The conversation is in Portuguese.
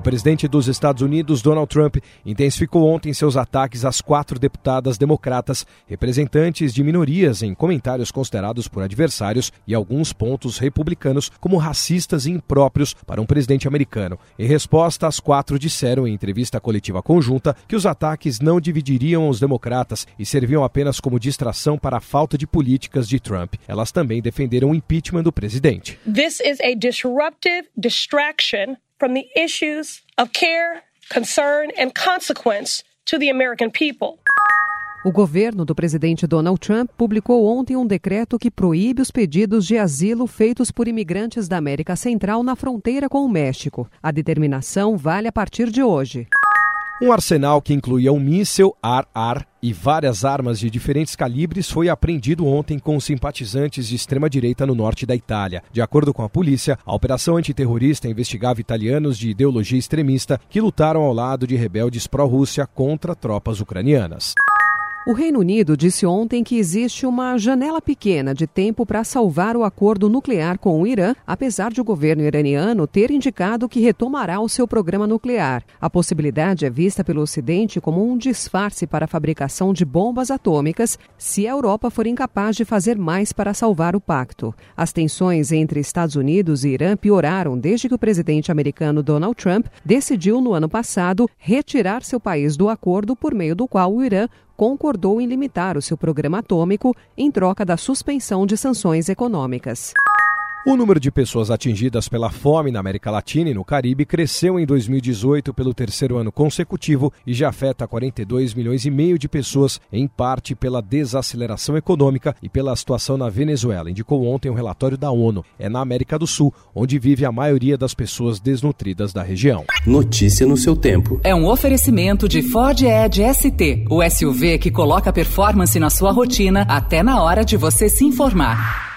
O presidente dos Estados Unidos, Donald Trump, intensificou ontem seus ataques às quatro deputadas democratas, representantes de minorias, em comentários considerados por adversários e alguns pontos republicanos como racistas e impróprios para um presidente americano. Em resposta, as quatro disseram em entrevista coletiva conjunta que os ataques não dividiriam os democratas e serviam apenas como distração para a falta de políticas de Trump. Elas também defenderam o impeachment do presidente. This is a disruptive distraction from the issues of care, concern, and consequence to the American people. O governo do presidente Donald Trump publicou ontem um decreto que proíbe os pedidos de asilo feitos por imigrantes da América Central na fronteira com o México. A determinação vale a partir de hoje. Um arsenal que incluía um míssil ar-ar e várias armas de diferentes calibres foi apreendido ontem com simpatizantes de extrema-direita no norte da Itália. De acordo com a polícia, a operação antiterrorista investigava italianos de ideologia extremista que lutaram ao lado de rebeldes pró-Rússia contra tropas ucranianas. O Reino Unido disse ontem que existe uma janela pequena de tempo para salvar o acordo nuclear com o Irã, apesar de o governo iraniano ter indicado que retomará o seu programa nuclear. A possibilidade é vista pelo Ocidente como um disfarce para a fabricação de bombas atômicas se a Europa for incapaz de fazer mais para salvar o pacto. As tensões entre Estados Unidos e Irã pioraram desde que o presidente americano Donald Trump decidiu no ano passado retirar seu país do acordo por meio do qual o Irã concordou em limitar o seu programa atômico em troca da suspensão de sanções econômicas. O número de pessoas atingidas pela fome na América Latina e no Caribe cresceu em 2018 pelo terceiro ano consecutivo e já afeta 42 milhões e meio de pessoas, em parte pela desaceleração econômica e pela situação na Venezuela, indicou ontem um relatório da ONU. É na América do Sul, onde vive a maioria das pessoas desnutridas da região. Notícia no seu tempo. É um oferecimento de Ford Edge ST, o SUV que coloca performance na sua rotina até na hora de você se informar.